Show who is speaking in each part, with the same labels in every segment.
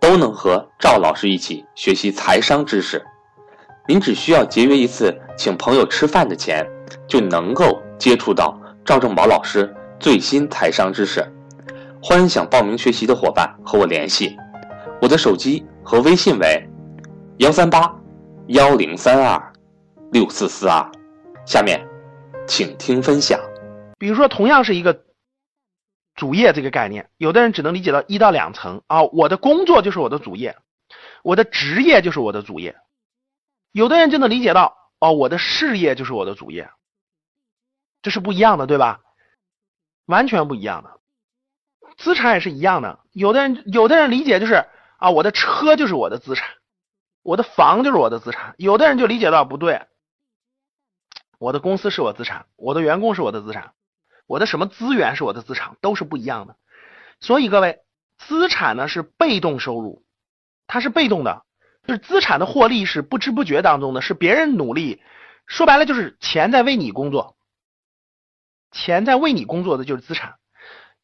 Speaker 1: 都能和赵老师一起学习财商知识，您只需要节约一次请朋友吃饭的钱，就能够接触到赵正宝老师最新财商知识。欢迎想报名学习的伙伴和我联系，我的手机和微信为幺三八幺零三二六四四二。下面，请听分享。
Speaker 2: 比如说，同样是一个。主业这个概念，有的人只能理解到一到两层啊，我的工作就是我的主业，我的职业就是我的主业。有的人就能理解到哦，我的事业就是我的主业，这是不一样的，对吧？完全不一样的。资产也是一样的，有的人有的人理解就是啊，我的车就是我的资产，我的房就是我的资产。有的人就理解到不对，我的公司是我资产，我的员工是我的资产。我的什么资源是我的资产，都是不一样的。所以各位，资产呢是被动收入，它是被动的，就是资产的获利是不知不觉当中的，是别人努力。说白了就是钱在为你工作，钱在为你工作的就是资产，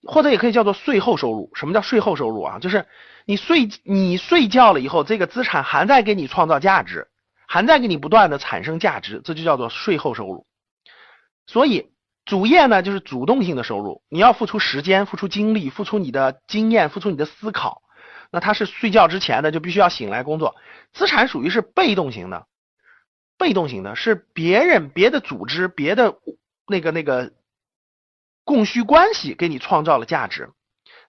Speaker 2: 或者也可以叫做税后收入。什么叫税后收入啊？就是你睡你睡觉了以后，这个资产还在给你创造价值，还在给你不断的产生价值，这就叫做税后收入。所以。主业呢，就是主动性的收入，你要付出时间、付出精力、付出你的经验、付出你的思考。那他是睡觉之前的，就必须要醒来工作。资产属于是被动型的，被动型的是别人、别的组织、别的那个那个供需关系给你创造了价值，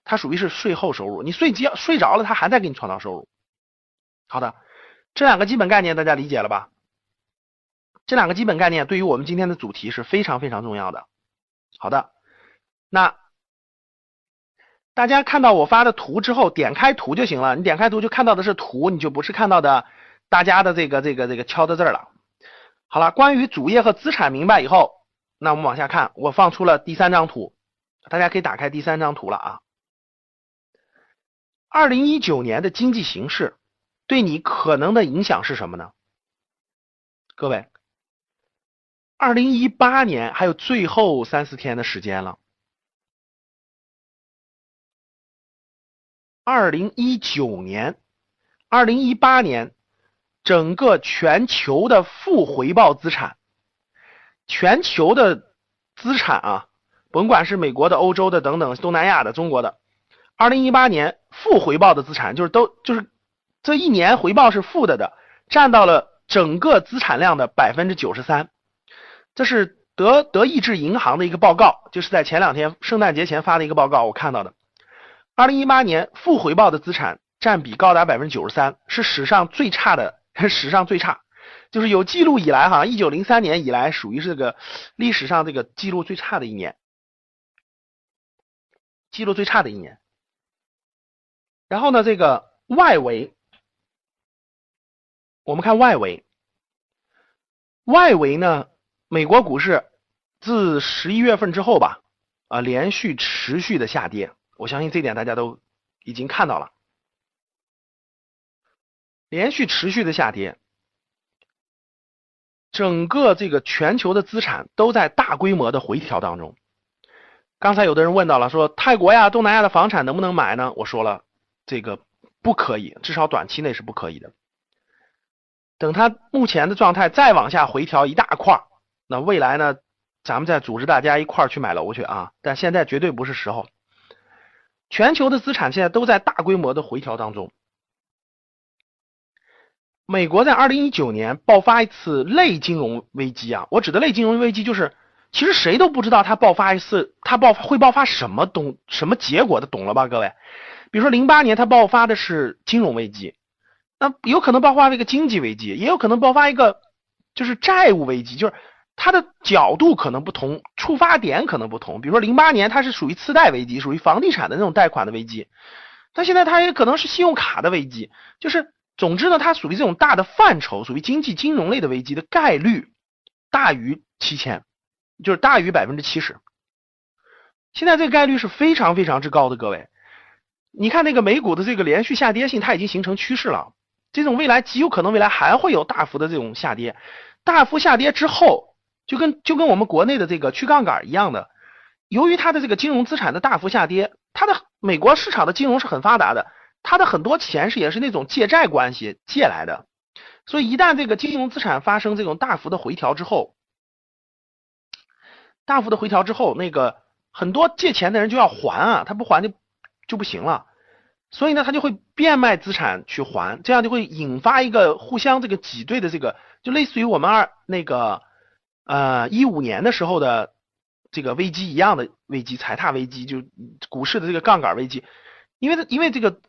Speaker 2: 它属于是税后收入。你睡觉睡着了，他还在给你创造收入。好的，这两个基本概念大家理解了吧？这两个基本概念对于我们今天的主题是非常非常重要的。好的，那大家看到我发的图之后，点开图就行了。你点开图就看到的是图，你就不是看到的大家的这个这个这个敲的字了。好了，关于主业和资产明白以后，那我们往下看，我放出了第三张图，大家可以打开第三张图了啊。二零一九年的经济形势对你可能的影响是什么呢？各位。二零一八年还有最后三四天的时间了。二零一九年、二零一八年，整个全球的负回报资产，全球的资产啊，甭管是美国的、欧洲的等等、东南亚的、中国的，二零一八年负回报的资产，就是都就是这一年回报是负的的，占到了整个资产量的百分之九十三。这是德德意志银行的一个报告，就是在前两天圣诞节前发的一个报告，我看到的。二零一八年负回报的资产占比高达百分之九十三，是史上最差的，史上最差，就是有记录以来哈，一九零三年以来属于这个历史上这个记录最差的一年，记录最差的一年。然后呢，这个外围，我们看外围，外围呢？美国股市自十一月份之后吧，啊，连续持续的下跌，我相信这点大家都已经看到了，连续持续的下跌，整个这个全球的资产都在大规模的回调当中。刚才有的人问到了，说泰国呀、东南亚的房产能不能买呢？我说了，这个不可以，至少短期内是不可以的。等它目前的状态再往下回调一大块。那未来呢？咱们再组织大家一块儿去买楼去啊！但现在绝对不是时候。全球的资产现在都在大规模的回调当中。美国在二零一九年爆发一次类金融危机啊！我指的类金融危机就是，其实谁都不知道它爆发一次，它爆会爆发什么东什么结果的，懂了吧，各位？比如说零八年它爆发的是金融危机，那有可能爆发一个经济危机，也有可能爆发一个就是债务危机，就是。它的角度可能不同，触发点可能不同。比如说零八年它是属于次贷危机，属于房地产的那种贷款的危机，但现在它也可能是信用卡的危机。就是总之呢，它属于这种大的范畴，属于经济金融类的危机的概率大于七千，就是大于百分之七十。现在这个概率是非常非常之高的，各位，你看那个美股的这个连续下跌性，它已经形成趋势了。这种未来极有可能未来还会有大幅的这种下跌，大幅下跌之后，就跟就跟我们国内的这个去杠杆一样的，由于它的这个金融资产的大幅下跌，它的美国市场的金融是很发达的，它的很多钱是也是那种借债关系借来的，所以一旦这个金融资产发生这种大幅的回调之后，大幅的回调之后，那个。很多借钱的人就要还啊，他不还就就不行了，所以呢，他就会变卖资产去还，这样就会引发一个互相这个挤兑的这个，就类似于我们二那个呃一五年的时候的这个危机一样的危机，踩踏危机，就股市的这个杠杆危机，因为因为这个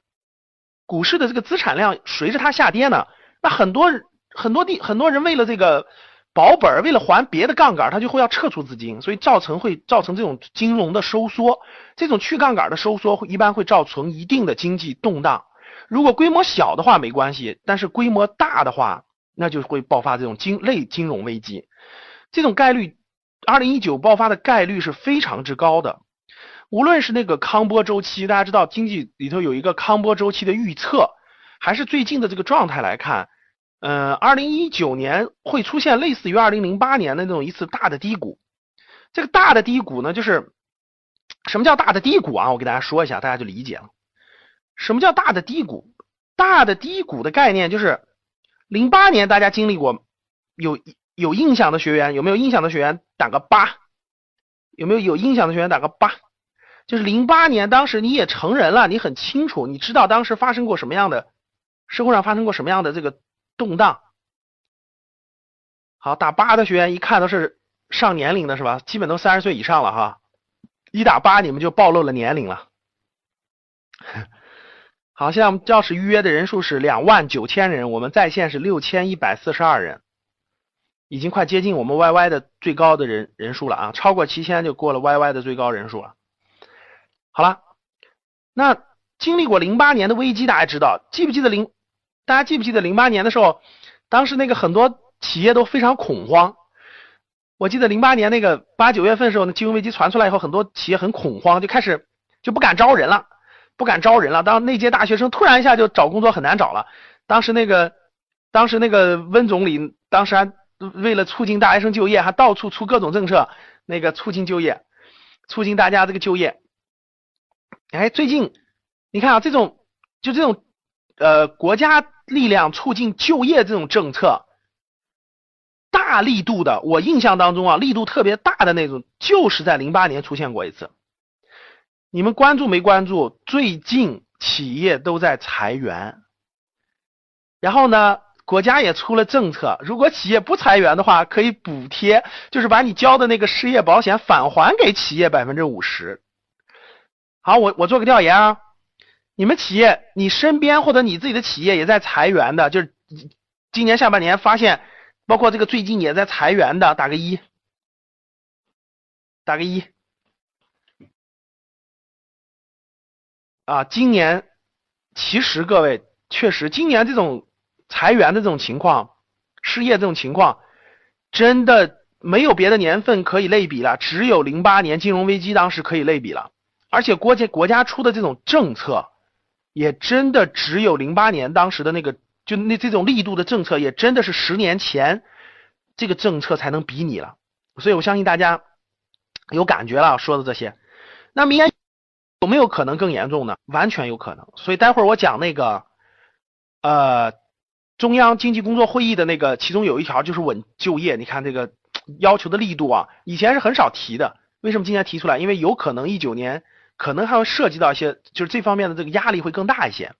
Speaker 2: 股市的这个资产量随着它下跌呢，那很多很多地很多人为了这个。保本为了还别的杠杆，他就会要撤出资金，所以造成会造成这种金融的收缩。这种去杠杆的收缩会一般会造成一定的经济动荡。如果规模小的话没关系，但是规模大的话，那就会爆发这种金类金融危机。这种概率，二零一九爆发的概率是非常之高的。无论是那个康波周期，大家知道经济里头有一个康波周期的预测，还是最近的这个状态来看。嗯，二零一九年会出现类似于二零零八年的那种一次大的低谷。这个大的低谷呢，就是什么叫大的低谷啊？我给大家说一下，大家就理解了。什么叫大的低谷？大的低谷的概念就是零八年大家经历过，有一有印象的学员有没有印象的学员打个八？有没有有印象的学员打个八？就是零八年当时你也成人了，你很清楚，你知道当时发生过什么样的社会上发生过什么样的这个。动荡，好打八的学员一看都是上年龄的是吧？基本都三十岁以上了哈，一打八你们就暴露了年龄了。好，现在我们教室预约的人数是两万九千人，我们在线是六千一百四十二人，已经快接近我们 YY 的最高的人人数了啊，超过七千就过了 YY 的最高人数了。好了，那经历过零八年的危机，大家知道，记不记得零？大家记不记得零八年的时候，当时那个很多企业都非常恐慌。我记得零八年那个八九月份的时候，那金融危机传出来以后，很多企业很恐慌，就开始就不敢招人了，不敢招人了。当那届大学生突然一下就找工作很难找了。当时那个，当时那个温总理当时还为了促进大学生就业，还到处出各种政策，那个促进就业，促进大家这个就业。哎，最近你看啊，这种就这种呃国家。力量促进就业这种政策，大力度的，我印象当中啊，力度特别大的那种，就是在零八年出现过一次。你们关注没关注？最近企业都在裁员，然后呢，国家也出了政策，如果企业不裁员的话，可以补贴，就是把你交的那个失业保险返还给企业百分之五十。好，我我做个调研啊。你们企业，你身边或者你自己的企业也在裁员的，就是今年下半年发现，包括这个最近也在裁员的，打个一，打个一。啊，今年其实各位确实，今年这种裁员的这种情况，失业这种情况，真的没有别的年份可以类比了，只有零八年金融危机当时可以类比了，而且国家国家出的这种政策。也真的只有零八年当时的那个，就那这种力度的政策，也真的是十年前这个政策才能比拟了。所以我相信大家有感觉了，说的这些。那明年有没有可能更严重呢？完全有可能。所以待会儿我讲那个，呃，中央经济工作会议的那个，其中有一条就是稳就业。你看这个 要求的力度啊，以前是很少提的，为什么今年提出来？因为有可能一九年。可能还会涉及到一些，就是这方面的这个压力会更大一些。